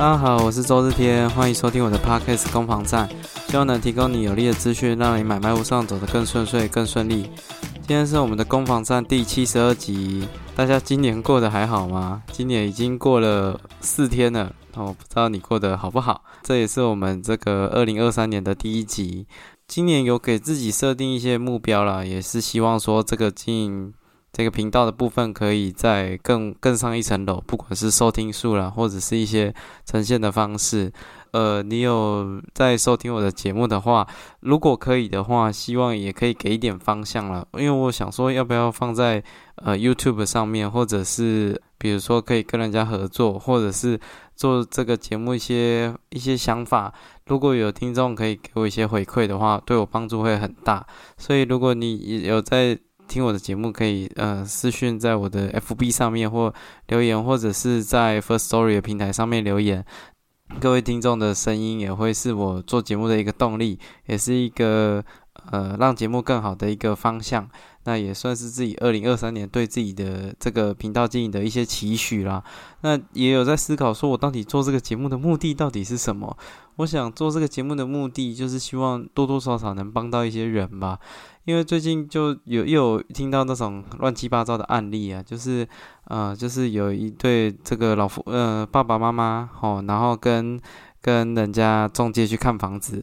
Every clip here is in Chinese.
大家好，我是周日天，欢迎收听我的 Podcast 攻防战，希望能提供你有力的资讯，让你买卖路上走得更顺遂、更顺利。今天是我们的攻防战第七十二集，大家今年过得还好吗？今年已经过了四天了，我不知道你过得好不好。这也是我们这个二零二三年的第一集。今年有给自己设定一些目标啦，也是希望说这个经营。这个频道的部分可以再更更上一层楼，不管是收听数啦，或者是一些呈现的方式。呃，你有在收听我的节目的话，如果可以的话，希望也可以给一点方向了。因为我想说，要不要放在呃 YouTube 上面，或者是比如说可以跟人家合作，或者是做这个节目一些一些想法。如果有听众可以给我一些回馈的话，对我帮助会很大。所以如果你有在听我的节目可以呃私讯在我的 FB 上面或留言，或者是在 First Story 的平台上面留言。各位听众的声音也会是我做节目的一个动力，也是一个呃让节目更好的一个方向。那也算是自己二零二三年对自己的这个频道经营的一些期许啦。那也有在思考，说我到底做这个节目的目的到底是什么？我想做这个节目的目的，就是希望多多少少能帮到一些人吧。因为最近就有又有听到那种乱七八糟的案例啊，就是呃，就是有一对这个老夫呃爸爸妈妈哦，然后跟跟人家中介去看房子。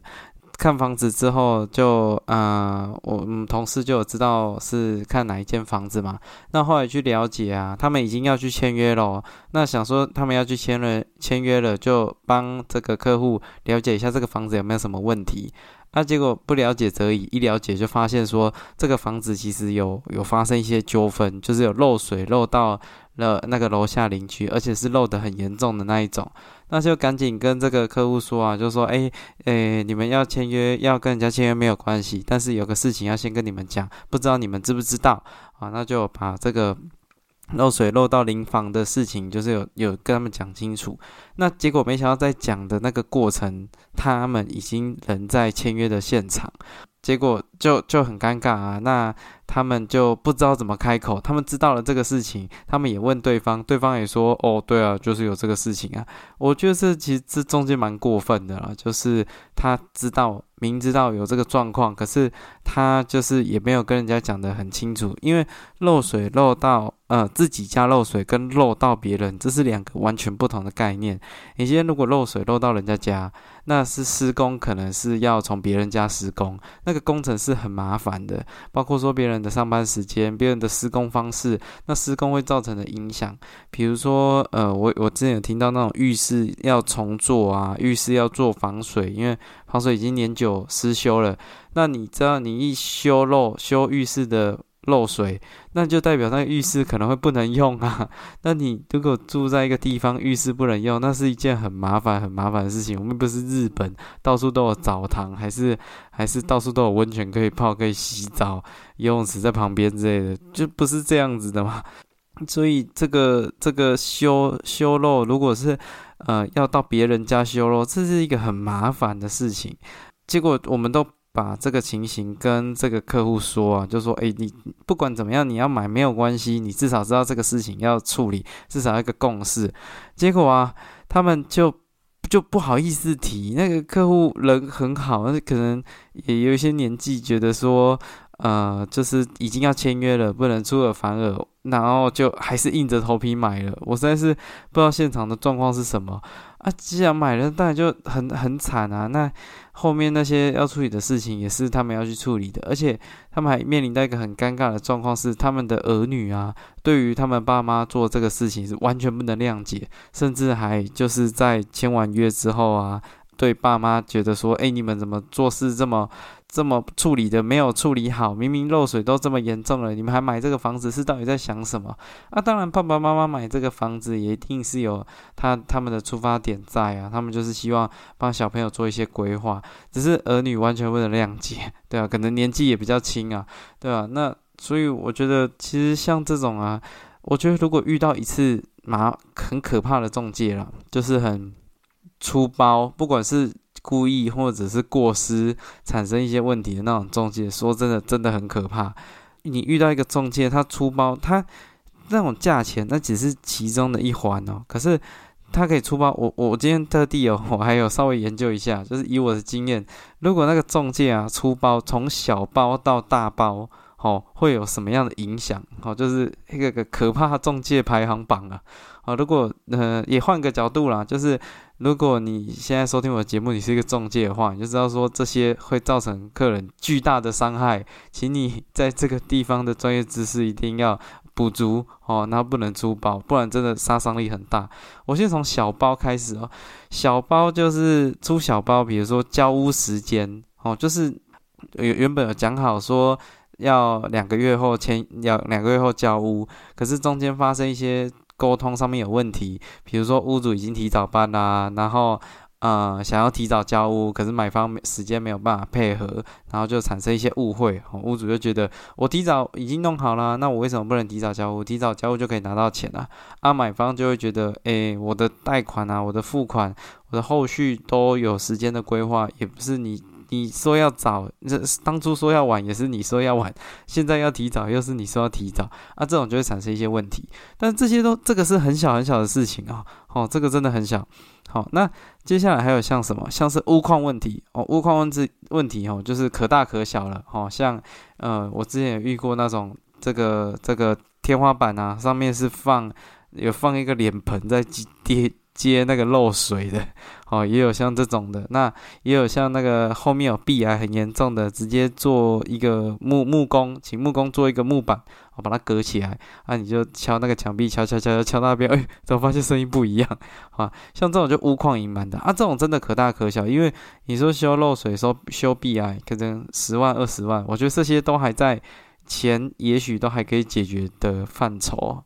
看房子之后，就呃，我们同事就有知道是看哪一间房子嘛。那后来去了解啊，他们已经要去签约了。那想说他们要去签了，签约了，就帮这个客户了解一下这个房子有没有什么问题。那结果不了解则已，一了解就发现说这个房子其实有有发生一些纠纷，就是有漏水漏到了那个楼下邻居，而且是漏得很严重的那一种。那就赶紧跟这个客户说啊，就说，哎，哎，你们要签约，要跟人家签约没有关系，但是有个事情要先跟你们讲，不知道你们知不知道啊？那就把这个漏水漏到临房的事情，就是有有跟他们讲清楚。那结果没想到在讲的那个过程，他们已经人在签约的现场。结果就就很尴尬啊，那他们就不知道怎么开口。他们知道了这个事情，他们也问对方，对方也说：“哦，对啊，就是有这个事情啊。”我觉得这其实这中间蛮过分的了，就是他知道。明知道有这个状况，可是他就是也没有跟人家讲得很清楚，因为漏水漏到呃自己家漏水跟漏到别人，这是两个完全不同的概念。你今天如果漏水漏到人家家，那是施工，可能是要从别人家施工，那个工程是很麻烦的，包括说别人的上班时间、别人的施工方式，那施工会造成的影响，比如说呃我我之前有听到那种浴室要重做啊，浴室要做防水，因为防水已经年久失修了，那你知道你一修漏修浴室的漏水，那就代表那个浴室可能会不能用啊。那你如果住在一个地方浴室不能用，那是一件很麻烦很麻烦的事情。我们不是日本，到处都有澡堂，还是还是到处都有温泉可以泡可以洗澡，游泳池在旁边之类的，就不是这样子的嘛。所以这个这个修修漏，如果是呃要到别人家修漏，这是一个很麻烦的事情。结果我们都把这个情形跟这个客户说啊，就说：哎，你不管怎么样，你要买没有关系，你至少知道这个事情要处理，至少一个共识。结果啊，他们就就不好意思提。那个客户人很好，但是可能也有一些年纪，觉得说。呃，就是已经要签约了，不能出尔反尔，然后就还是硬着头皮买了。我实在是不知道现场的状况是什么啊！既然买了，当然就很很惨啊。那后面那些要处理的事情也是他们要去处理的，而且他们还面临到一个很尴尬的状况，是他们的儿女啊，对于他们爸妈做这个事情是完全不能谅解，甚至还就是在签完约之后啊，对爸妈觉得说：“哎，你们怎么做事这么……”这么处理的没有处理好，明明漏水都这么严重了，你们还买这个房子是到底在想什么？啊，当然爸爸妈妈买这个房子也一定是有他他们的出发点在啊，他们就是希望帮小朋友做一些规划，只是儿女完全不能谅解，对啊，可能年纪也比较轻啊，对啊，那所以我觉得其实像这种啊，我觉得如果遇到一次麻很可怕的中介了，就是很粗包，不管是。故意或者是过失产生一些问题的那种中介，说真的，真的很可怕。你遇到一个中介，他出包，他那种价钱，那只是其中的一环哦。可是他可以出包，我我今天特地哦，我还有稍微研究一下，就是以我的经验，如果那个中介啊出包从小包到大包，哦，会有什么样的影响？哦，就是一个个可怕中介排行榜啊！啊，如果呃也换个角度啦，就是如果你现在收听我的节目，你是一个中介的话，你就知道说这些会造成客人巨大的伤害，请你在这个地方的专业知识一定要。补足哦，那不能出包，不然真的杀伤力很大。我先从小包开始哦，小包就是出小包，比如说交屋时间哦，就是原原本有讲好说要两个月后签，要两个月后交屋，可是中间发生一些沟通上面有问题，比如说屋主已经提早搬啦，然后。呃，想要提早交屋，可是买方时间没有办法配合，然后就产生一些误会。屋主就觉得我提早已经弄好了，那我为什么不能提早交屋？提早交屋就可以拿到钱啊？啊，买方就会觉得，哎，我的贷款啊，我的付款，我的后续都有时间的规划，也不是你你说要早，这当初说要晚也是你说要晚，现在要提早又是你说要提早，啊，这种就会产生一些问题。但这些都这个是很小很小的事情啊，哦，这个真的很小。好，那接下来还有像什么，像是屋况问题哦，屋况问题问题哦，就是可大可小了哦。像呃，我之前也遇过那种这个这个天花板啊，上面是放有放一个脸盆在接接那个漏水的 哦，也有像这种的，那也有像那个后面有壁癌很严重的，直接做一个木木工，请木工做一个木板。我把它隔起来，啊，你就敲那个墙壁，敲敲敲敲敲那边，哎，怎么发现声音不一样？啊，像这种就屋况隐瞒的啊，这种真的可大可小，因为你说修漏水、说修壁啊，可能十万二十万，我觉得这些都还在钱，也许都还可以解决的范畴。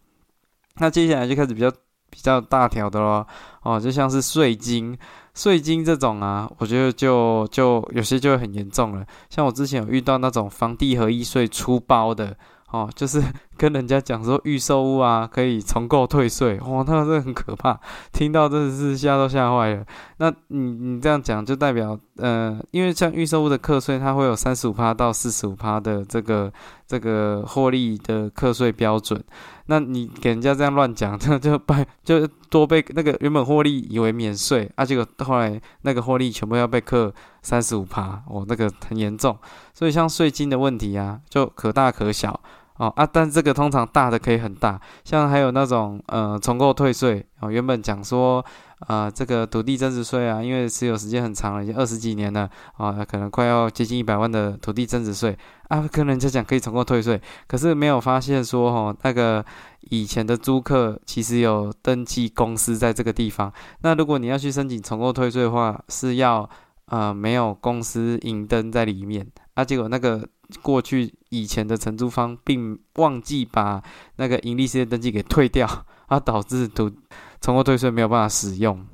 那接下来就开始比较比较大条的咯，哦，就像是税金、税金这种啊，我觉得就就有些就会很严重了。像我之前有遇到那种房地合一税出包的。哦，就是跟人家讲说预售屋啊，可以重购退税，哇，那真的很可怕，听到真的是吓都吓坏了。那你你这样讲就代表，呃，因为像预售屋的课税，它会有三十五趴到四十五趴的这个这个获利的课税标准。那你给人家这样乱讲，这就被就多被那个原本获利以为免税，啊，结果后来那个获利全部要被课三十五趴，哦，那个很严重。所以像税金的问题啊，就可大可小。哦啊，但这个通常大的可以很大，像还有那种呃重购退税哦，原本讲说啊这个土地增值税啊，因为持有时间很长了，已经二十几年了啊，可能快要接近一百万的土地增值税啊，跟人家讲可以重购退税，可是没有发现说哦那个以前的租客其实有登记公司在这个地方，那如果你要去申请重购退税的话，是要呃没有公司营登在里面啊，结果那个。过去以前的承租方并忘记把那个盈利事业登记给退掉，啊，导致土重购退税没有办法使用，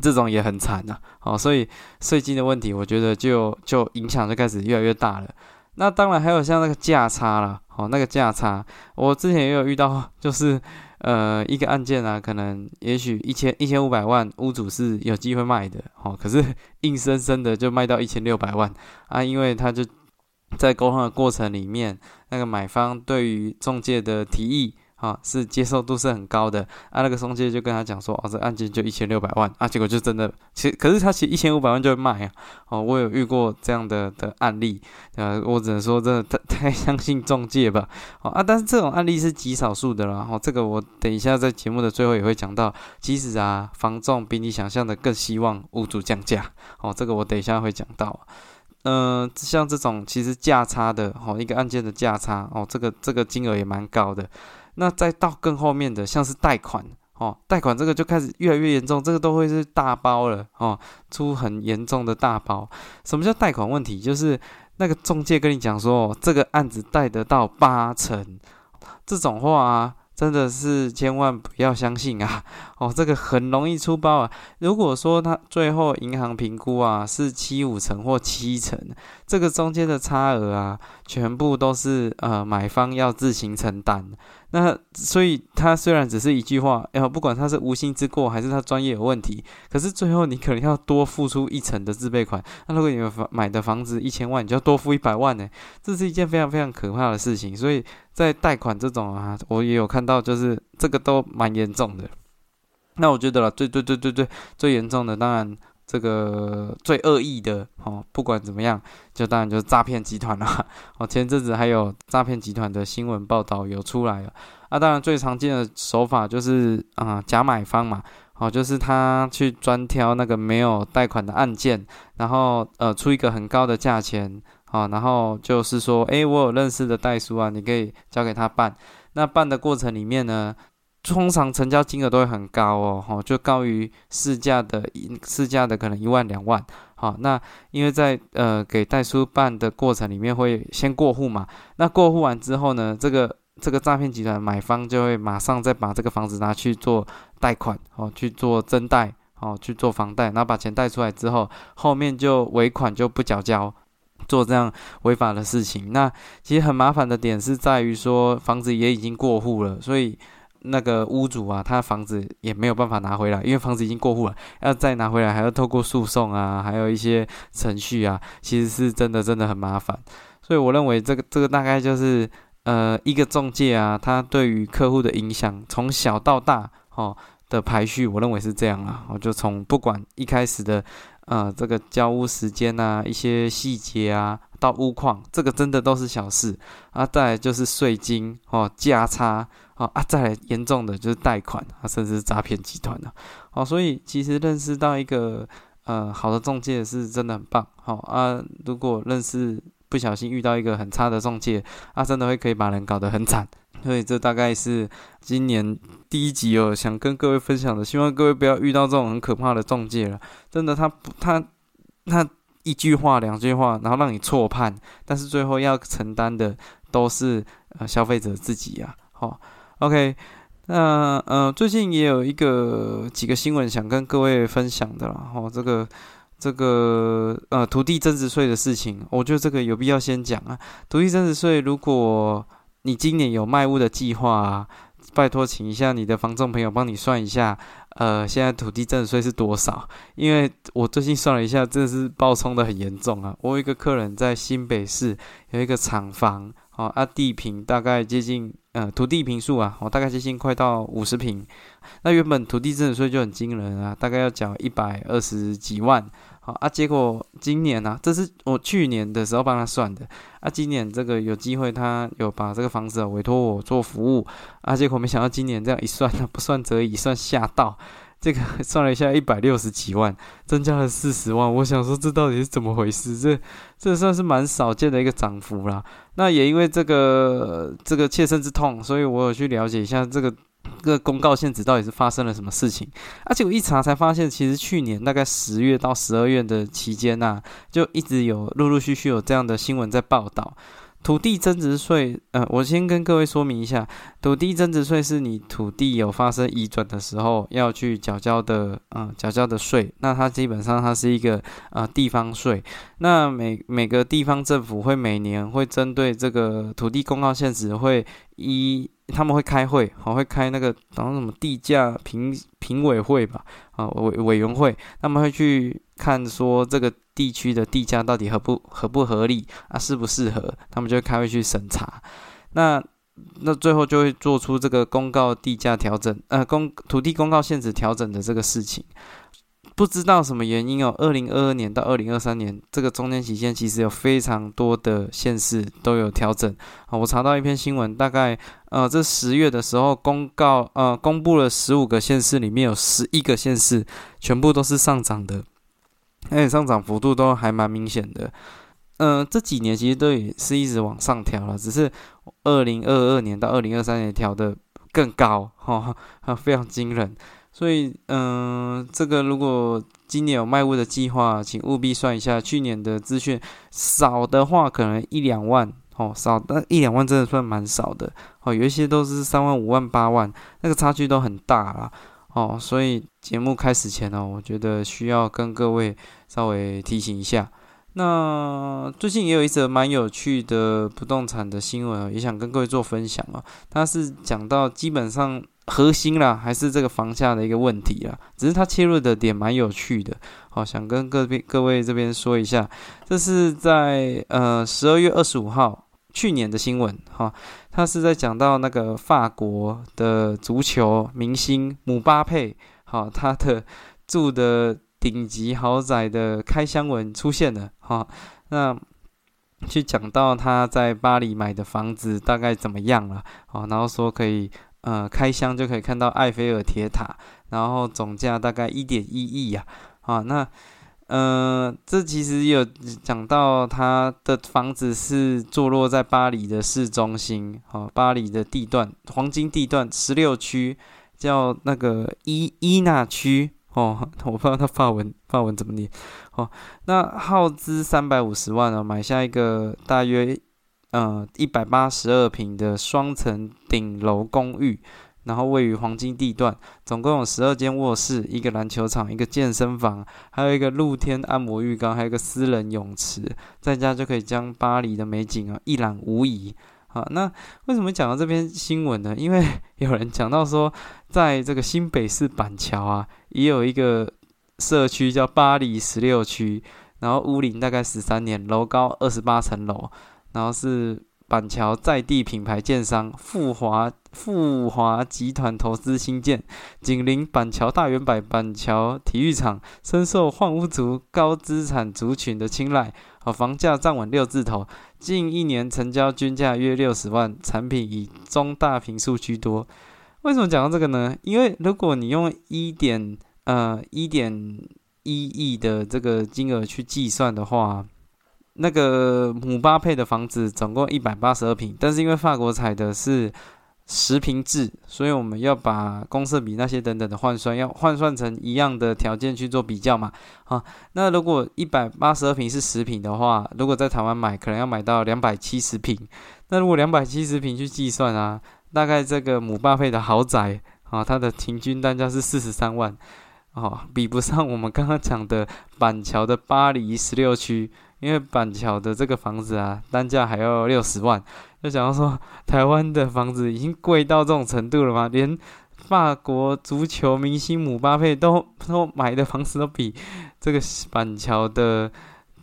这种也很惨呐。好，所以税金的问题，我觉得就就影响就开始越来越大了。那当然还有像那个价差了，好，那个价差，我之前也有遇到，就是呃一个案件啊，可能也许一千一千五百万，屋主是有机会卖的，好，可是 硬生生的就卖到一千六百万啊，因为他就。在沟通的过程里面，那个买方对于中介的提议啊，是接受度是很高的啊。那个中介就跟他讲说，哦，这案件就一千六百万啊，结果就真的，其实可是他其实一千五百万就会卖啊。哦，我有遇过这样的的案例，呃，我只能说真的太太相信中介吧。哦啊，但是这种案例是极少数的啦。哦，这个我等一下在节目的最后也会讲到，其实啊，房仲比你想象的更希望屋主降价。哦，这个我等一下会讲到。嗯，像这种其实价差的哦，一个案件的价差哦，这个这个金额也蛮高的。那再到更后面的，像是贷款哦，贷款这个就开始越来越严重，这个都会是大包了哦，出很严重的大包。什么叫贷款问题？就是那个中介跟你讲说，这个案子贷得到八成，这种话。真的是千万不要相信啊！哦，这个很容易出包啊。如果说他最后银行评估啊是七五成或七成，这个中间的差额啊，全部都是呃买方要自行承担。那所以他虽然只是一句话，哎，不管他是无心之过还是他专业有问题，可是最后你可能要多付出一成的自备款。那如果你房买的房子一千万，你就要多付一百万呢？这是一件非常非常可怕的事情。所以在贷款这种啊，我也有看到，就是这个都蛮严重的。那我觉得了，最最最最最最严重的，当然这个最恶意的哦，不管怎么样，就当然就是诈骗集团啦。哦，前阵子还有诈骗集团的新闻报道有出来了。啊，当然最常见的手法就是啊假买方嘛，哦，就是他去专挑那个没有贷款的案件，然后呃出一个很高的价钱，啊，然后就是说，诶，我有认识的代书啊，你可以交给他办。那办的过程里面呢？通常成交金额都会很高哦，哈，就高于市价的，市价的可能一万两万，好，那因为在呃给代书办的过程里面会先过户嘛，那过户完之后呢，这个这个诈骗集团买方就会马上再把这个房子拿去做贷款，哦，去做增贷，哦，去做房贷，然后把钱贷出来之后，后面就尾款就不缴交，做这样违法的事情。那其实很麻烦的点是在于说房子也已经过户了，所以。那个屋主啊，他房子也没有办法拿回来，因为房子已经过户了，要再拿回来还要透过诉讼啊，还有一些程序啊，其实是真的真的很麻烦。所以我认为这个这个大概就是呃一个中介啊，他对于客户的影响从小到大哦的排序，我认为是这样啊。我就从不管一开始的呃这个交屋时间啊，一些细节啊，到屋况，这个真的都是小事啊。再来就是税金哦价差。啊，再来严重的就是贷款啊，甚至诈骗集团的。好，所以其实认识到一个呃好的中介是真的很棒。好啊，如果认识不小心遇到一个很差的中介，啊，真的会可以把人搞得很惨。所以这大概是今年第一集哦，想跟各位分享的。希望各位不要遇到这种很可怕的中介了。真的，他不他他一句话两句话，然后让你错判，但是最后要承担的都是呃消费者自己呀。好。OK，那呃，最近也有一个几个新闻想跟各位分享的啦。哦，这个这个呃，土地增值税的事情，我觉得这个有必要先讲啊。土地增值税，如果你今年有卖屋的计划，啊拜托请一下你的房仲朋友帮你算一下，呃，现在土地增值税是多少？因为我最近算了一下，真的是暴冲的很严重啊。我有一个客人在新北市有一个厂房。哦啊，地平大概接近，呃，土地平数啊，我大概接近快到五十平。那原本土地增值税就很惊人啊，大概要缴一百二十几万。好啊，结果今年呢，这是我去年的时候帮他算的啊，今年这个有机会，他有把这个房子委托我做服务啊，结果没想到今年这样一算呢，不算则已，算吓到。这个 算了一下，一百六十几万，增加了四十万。我想说，这到底是怎么回事？这这算是蛮少见的一个涨幅啦。那也因为这个这个切身之痛，所以我有去了解一下这个这个公告限制到底是发生了什么事情。而且我一查才发现，其实去年大概十月到十二月的期间呐，就一直有陆陆续续有这样的新闻在报道。土地增值税，呃，我先跟各位说明一下，土地增值税是你土地有发生移转的时候要去缴交的，呃，缴交的税。那它基本上它是一个呃地方税。那每每个地方政府会每年会针对这个土地公告限值会一。他们会开会，好会开那个然后什么地价评评委会吧，啊委委员会，他们会去看说这个地区的地价到底合不合不合理啊，适不适合，他们就会开会去审查，那那最后就会做出这个公告地价调整，呃公土地公告限制调整的这个事情。不知道什么原因哦，二零二二年到二零二三年这个中间期间，其实有非常多的县市都有调整啊。我查到一篇新闻，大概呃，这十月的时候公告呃，公布了十五个县市，里面有十一个县市全部都是上涨的，而且上涨幅度都还蛮明显的。嗯，这几年其实都也是一直往上调了，只是二零二二年到二零二三年调的更高哈，非常惊人。所以，嗯，这个如果今年有卖屋的计划，请务必算一下去年的资讯，少的话可能一两万哦，少那一两万真的算蛮少的哦，有一些都是三万、五万、八万，那个差距都很大啦哦。所以节目开始前呢，我觉得需要跟各位稍微提醒一下。那最近也有一则蛮有趣的不动产的新闻，也想跟各位做分享啊。它是讲到基本上。核心啦，还是这个房价的一个问题啦，只是它切入的点蛮有趣的，好，想跟各边各位这边说一下，这是在呃十二月二十五号去年的新闻。哈，它是在讲到那个法国的足球明星姆巴佩，好，他的住的顶级豪宅的开箱文出现了，哈，那去讲到他在巴黎买的房子大概怎么样了，好，然后说可以呃开箱就可以看到埃菲尔铁塔，然后总价大概一点一亿呀，啊，那。嗯，这其实有讲到他的房子是坐落在巴黎的市中心，哦，巴黎的地段黄金地段十六区，叫那个伊伊纳区，哦，我不知道他发文发文怎么念，哦，那耗资三百五十万哦，买下一个大约呃一百八十二平的双层顶楼公寓。然后位于黄金地段，总共有十二间卧室，一个篮球场，一个健身房，还有一个露天按摩浴缸，还有一个私人泳池，在家就可以将巴黎的美景啊一览无遗。好，那为什么讲到这篇新闻呢？因为 有人讲到说，在这个新北市板桥啊，也有一个社区叫巴黎十六区，然后屋龄大概十三年，楼高二十八层楼，然后是。板桥在地品牌建商富华富华集团投资新建，紧邻板桥大圆柏板桥体育场，深受换屋族高资产族群的青睐。啊，房价站稳六字头，近一年成交均价约六十万，产品以中大平数居多。为什么讲到这个呢？因为如果你用一点呃一点一亿的这个金额去计算的话，那个姆巴佩的房子总共一百八十二平，但是因为法国采的是十平制，所以我们要把公设比那些等等的换算，要换算成一样的条件去做比较嘛。啊，那如果一百八十二平是十平的话，如果在台湾买，可能要买到两百七十平。那如果两百七十平去计算啊，大概这个姆巴佩的豪宅啊，它的平均单价是四十三万，哦，比不上我们刚刚讲的板桥的巴黎十六区。因为板桥的这个房子啊，单价还要六十万，就想要说台湾的房子已经贵到这种程度了吗？连法国足球明星姆巴佩都都买的房子都比这个板桥的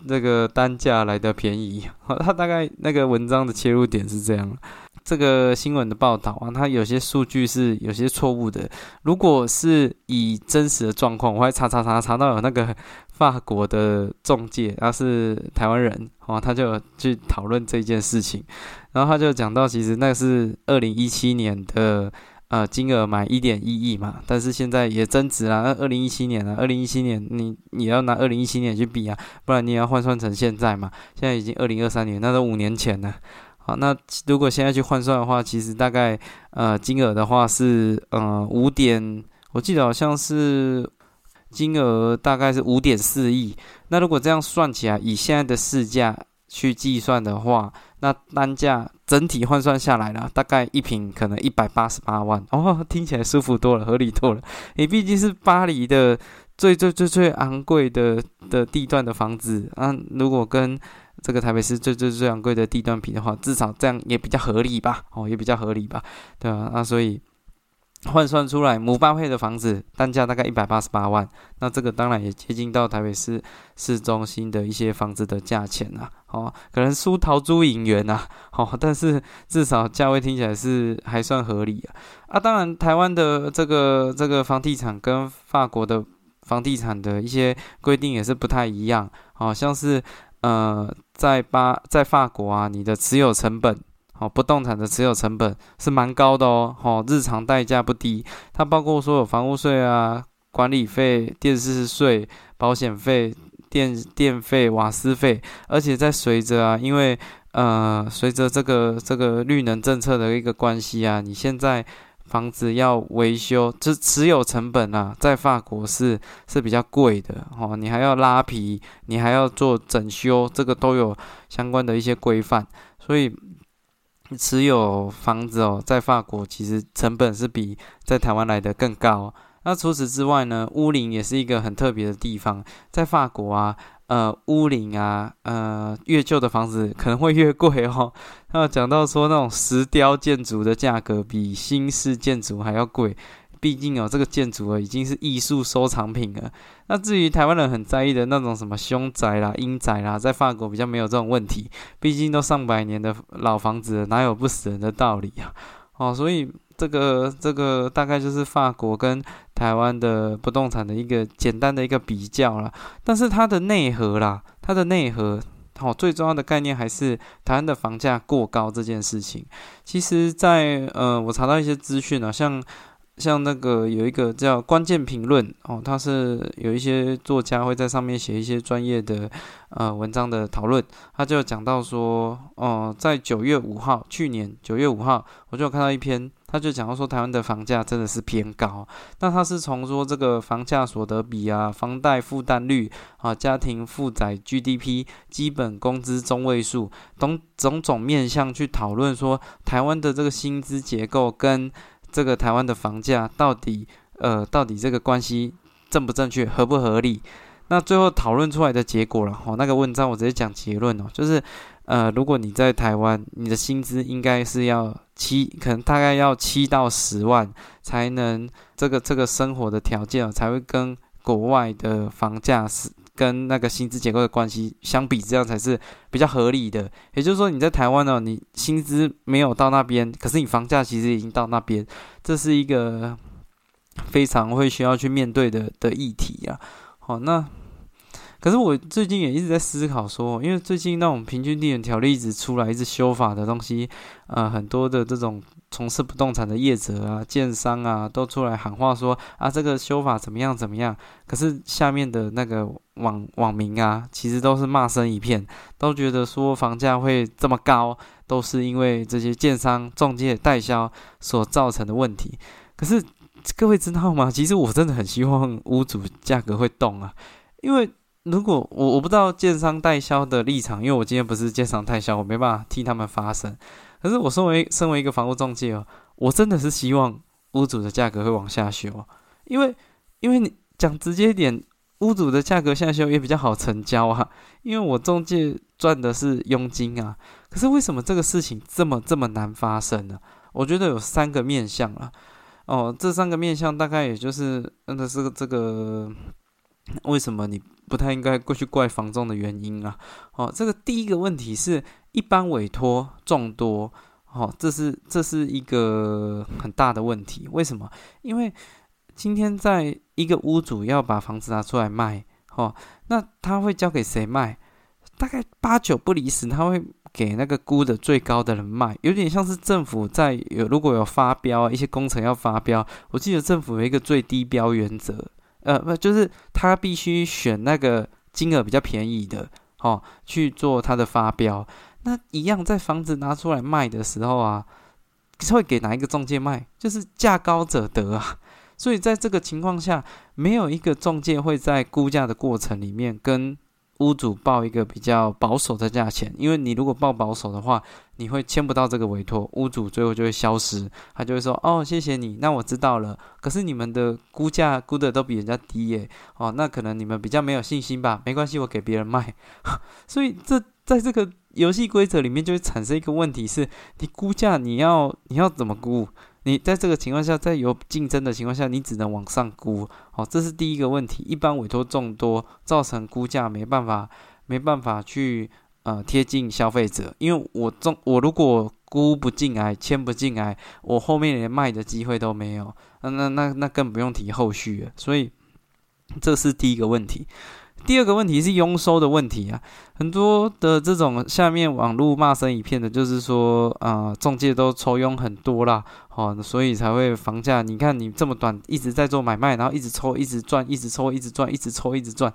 这个单价来的便宜。他大概那个文章的切入点是这样。这个新闻的报道啊，它有些数据是有些错误的。如果是以真实的状况，我还查查查查到有那个法国的中介，他是台湾人哦，他就去讨论这件事情，然后他就讲到，其实那是二零一七年的呃金额买一点一亿嘛，但是现在也增值了。那二零一七年啊，二零一七年你你要拿二零一七年去比啊，不然你也要换算成现在嘛。现在已经二零二三年，那都五年前了。好，那如果现在去换算的话，其实大概呃金额的话是呃五点，我记得好像是金额大概是五点四亿。那如果这样算起来，以现在的市价去计算的话，那单价整体换算下来了，大概一平可能一百八十八万。哦，听起来舒服多了，合理多了。你毕竟是巴黎的最最最最昂贵的的地段的房子啊，如果跟这个台北市最最最昂贵的地段比的话，至少这样也比较合理吧？哦，也比较合理吧？对啊，那所以换算出来，姆巴佩的房子单价大概一百八十八万，那这个当然也接近到台北市市中心的一些房子的价钱啊。哦，可能输桃珠影园啊，哦，但是至少价位听起来是还算合理啊。啊，当然台湾的这个这个房地产跟法国的房地产的一些规定也是不太一样，好像是。呃，在巴在法国啊，你的持有成本，哦，不动产的持有成本是蛮高的哦，哦，日常代价不低，它包括所有房屋税啊、管理费、电视税、保险费、电电费、瓦斯费，而且在随着啊，因为呃，随着这个这个绿能政策的一个关系啊，你现在。房子要维修，这持有成本啊，在法国是是比较贵的哦。你还要拉皮，你还要做整修，这个都有相关的一些规范。所以持有房子哦，在法国其实成本是比在台湾来的更高。那除此之外呢，屋龄也是一个很特别的地方，在法国啊。呃，屋龄啊，呃，越旧的房子可能会越贵哦。那讲到说那种石雕建筑的价格比新式建筑还要贵，毕竟哦，这个建筑啊已经是艺术收藏品了。那至于台湾人很在意的那种什么凶宅啦、阴宅啦，在法国比较没有这种问题，毕竟都上百年的老房子，哪有不死人的道理啊？哦，所以。这个这个大概就是法国跟台湾的不动产的一个简单的一个比较啦。但是它的内核啦，它的内核，好，最重要的概念还是台湾的房价过高这件事情。其实，在呃，我查到一些资讯啊，像。像那个有一个叫关键评论哦，它是有一些作家会在上面写一些专业的呃文章的讨论，他就讲到说，哦，在九月五号，去年九月五号，我就有看到一篇，他就讲到说台湾的房价真的是偏高，那他是从说这个房价所得比啊、房贷负担率啊、家庭负载 GDP、基本工资中位数等种种面向去讨论说台湾的这个薪资结构跟。这个台湾的房价到底，呃，到底这个关系正不正确，合不合理？那最后讨论出来的结果了，哦，那个文章我直接讲结论哦，就是，呃，如果你在台湾，你的薪资应该是要七，可能大概要七到十万，才能这个这个生活的条件哦才会跟国外的房价是。跟那个薪资结构的关系相比，这样才是比较合理的。也就是说，你在台湾呢，你薪资没有到那边，可是你房价其实已经到那边，这是一个非常会需要去面对的的议题啊。好，那。可是我最近也一直在思考说，因为最近那种平均地权条例一直出来，一直修法的东西，呃，很多的这种从事不动产的业者啊、建商啊，都出来喊话说啊，这个修法怎么样怎么样。可是下面的那个网网民啊，其实都是骂声一片，都觉得说房价会这么高，都是因为这些建商、中介、代销所造成的问题。可是各位知道吗？其实我真的很希望屋主价格会动啊，因为。如果我我不知道建商代销的立场，因为我今天不是建商代销，我没办法替他们发声。可是我身为身为一个房屋中介哦，我真的是希望屋主的价格会往下修，因为因为你讲直接一点，屋主的价格下修也比较好成交啊。因为我中介赚的是佣金啊。可是为什么这个事情这么这么难发生呢？我觉得有三个面向啊。哦，这三个面向大概也就是那是这个。为什么你不太应该过去怪房仲的原因啊？哦，这个第一个问题是一般委托众多，哦，这是这是一个很大的问题。为什么？因为今天在一个屋主要把房子拿出来卖，哦，那他会交给谁卖？大概八九不离十，他会给那个估的最高的人卖，有点像是政府在有如果有发标啊一些工程要发标，我记得政府有一个最低标原则。呃，不，就是他必须选那个金额比较便宜的，哦，去做他的发标。那一样在房子拿出来卖的时候啊，会给哪一个中介卖？就是价高者得啊。所以在这个情况下，没有一个中介会在估价的过程里面跟。屋主报一个比较保守的价钱，因为你如果报保守的话，你会签不到这个委托，屋主最后就会消失，他就会说：“哦，谢谢你，那我知道了。”可是你们的估价估的都比人家低耶，哦，那可能你们比较没有信心吧？没关系，我给别人卖。所以这在这个游戏规则里面就会产生一个问题：是你估价你要你要怎么估？你在这个情况下，在有竞争的情况下，你只能往上估，好，这是第一个问题。一般委托众多，造成估价没办法，没办法去呃贴近消费者。因为我中我如果估不进来，签不进来，我后面连卖的机会都没有，那那那那更不用提后续了。所以这是第一个问题。第二个问题是佣收的问题啊，很多的这种下面网络骂声一片的，就是说啊，中介都抽佣很多啦，哦，所以才会房价。你看你这么短一直在做买卖，然后一直抽，一直赚，一直抽，一直赚，一直抽，一直赚。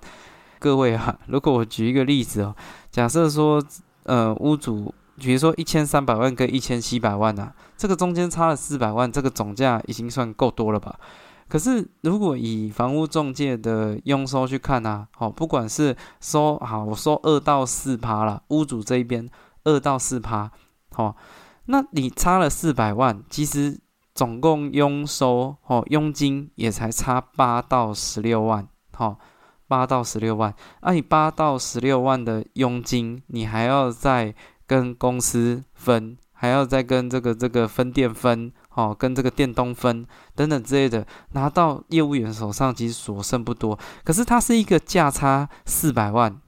各位啊，如果我举一个例子哦，假设说呃屋主，比如说一千三百万跟一千七百万啊，这个中间差了四百万，这个总价已经算够多了吧？可是，如果以房屋中介的佣收去看呢？好，不管是收好，我收二到四趴了，屋主这一边二到四趴，好，那你差了四百万，其实总共佣收哦，佣金也才差八到十六万，好，八到十六万，那你八到十六万的佣金，你还要再跟公司分，还要再跟这个这个分店分。哦，跟这个电动分等等之类的，拿到业务员手上其实所剩不多。可是它是一个价差四百万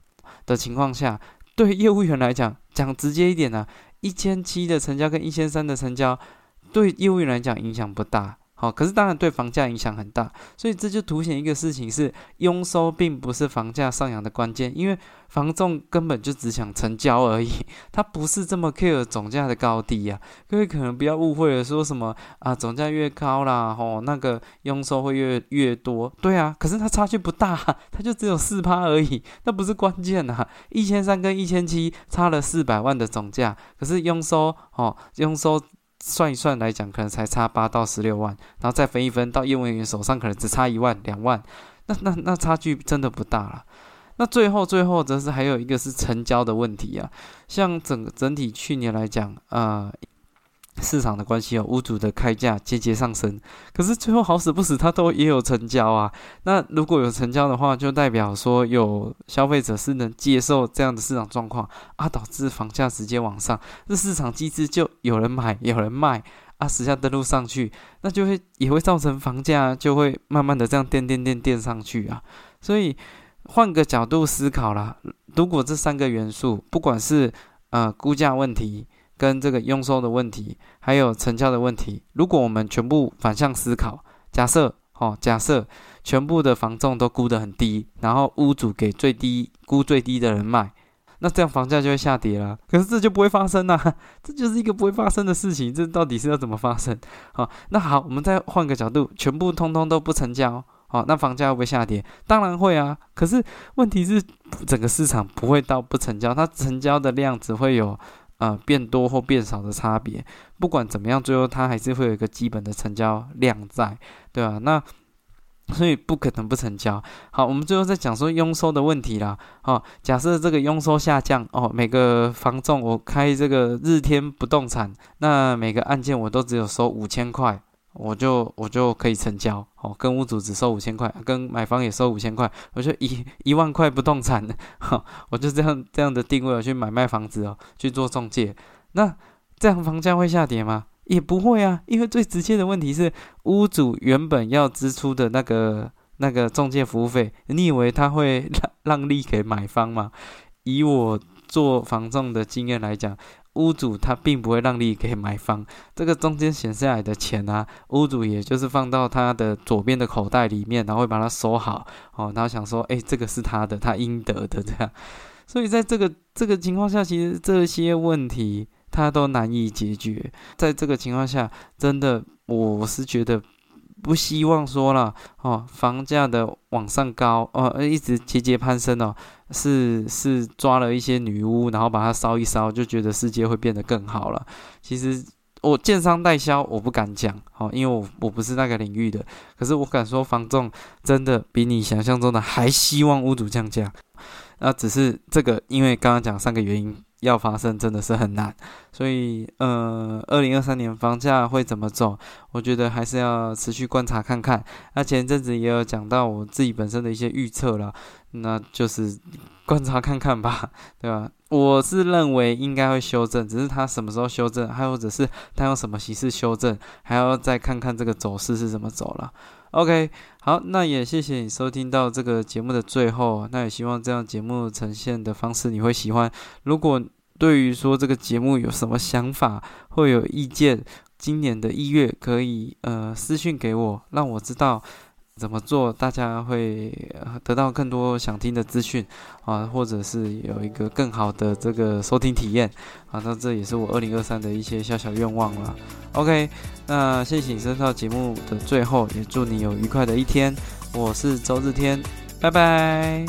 的情况下，对业务员来讲，讲直接一点呢，一千七的成交跟一千三的成交，对业务员来讲影响不大。好，可是当然对房价影响很大，所以这就凸显一个事情是，佣收并不是房价上扬的关键，因为房仲根本就只想成交而已，他不是这么 care 总价的高低呀。各位可能不要误会了，说什么啊，总价越高啦，吼，那个佣收会越越多，对啊，可是它差距不大，它就只有四趴而已，那不是关键呐，一千三跟一千七差了四百万的总价，可是佣收，哦，佣收。算一算来讲，可能才差八到十六万，然后再分一分到业务人员手上，可能只差一万两万，那那那差距真的不大了。那最后最后则是还有一个是成交的问题啊，像整整体去年来讲啊。市场的关系哦，屋主的开价节节上升，可是最后好死不死，他都也有成交啊。那如果有成交的话，就代表说有消费者是能接受这样的市场状况啊，导致房价直接往上。这市场机制就有人买，有人卖啊，实价登录上去，那就会也会造成房价就会慢慢的这样垫垫垫垫上去啊。所以换个角度思考啦，如果这三个元素，不管是呃估价问题，跟这个佣收的问题，还有成交的问题，如果我们全部反向思考，假设哦，假设全部的房仲都估得很低，然后屋主给最低估最低的人卖，那这样房价就会下跌了。可是这就不会发生呐，这就是一个不会发生的事情。这到底是要怎么发生？好，那好，我们再换个角度，全部通通都不成交，好，那房价会不会下跌？当然会啊。可是问题是，整个市场不会到不成交，它成交的量只会有。呃，变多或变少的差别，不管怎么样，最后它还是会有一个基本的成交量在，对吧？那所以不可能不成交。好，我们最后再讲说佣收的问题啦。好，假设这个佣收下降哦，每个房仲我开这个日天不动产，那每个案件我都只有收五千块。我就我就可以成交哦，跟屋主只收五千块，跟买方也收五千块，我就一一万块不动产，哈，我就这样这样的定位我去买卖房子哦，去做中介，那这样房价会下跌吗？也不会啊，因为最直接的问题是屋主原本要支出的那个那个中介服务费，你以为他会让让利给买方吗？以我做房仲的经验来讲。屋主他并不会让利给买方，这个中间闲下来的钱啊，屋主也就是放到他的左边的口袋里面，然后会把它收好，哦，然后想说，哎，这个是他的，他应得的这样。所以在这个这个情况下，其实这些问题他都难以解决。在这个情况下，真的我是觉得。不希望说了哦，房价的往上高哦，一直节节攀升哦，是是抓了一些女巫，然后把它烧一烧，就觉得世界会变得更好了。其实我建商代销，我不敢讲哦，因为我我不是那个领域的。可是我敢说，房仲真的比你想象中的还希望屋主降价。那只是这个，因为刚刚讲三个原因。要发生真的是很难，所以呃，二零二三年房价会怎么走？我觉得还是要持续观察看看。那前阵子也有讲到我自己本身的一些预测了，那就是观察看看吧，对吧？我是认为应该会修正，只是它什么时候修正，还或者是它用什么形式修正，还要再看看这个走势是怎么走了。OK，好，那也谢谢你收听到这个节目的最后，那也希望这样节目呈现的方式你会喜欢。如果对于说这个节目有什么想法或有意见，今年的一月可以呃私信给我，让我知道怎么做，大家会得到更多想听的资讯啊，或者是有一个更好的这个收听体验啊，那这也是我二零二三的一些小小愿望了。OK。那谢谢你收到节目的最后，也祝你有愉快的一天。我是周日天，拜拜。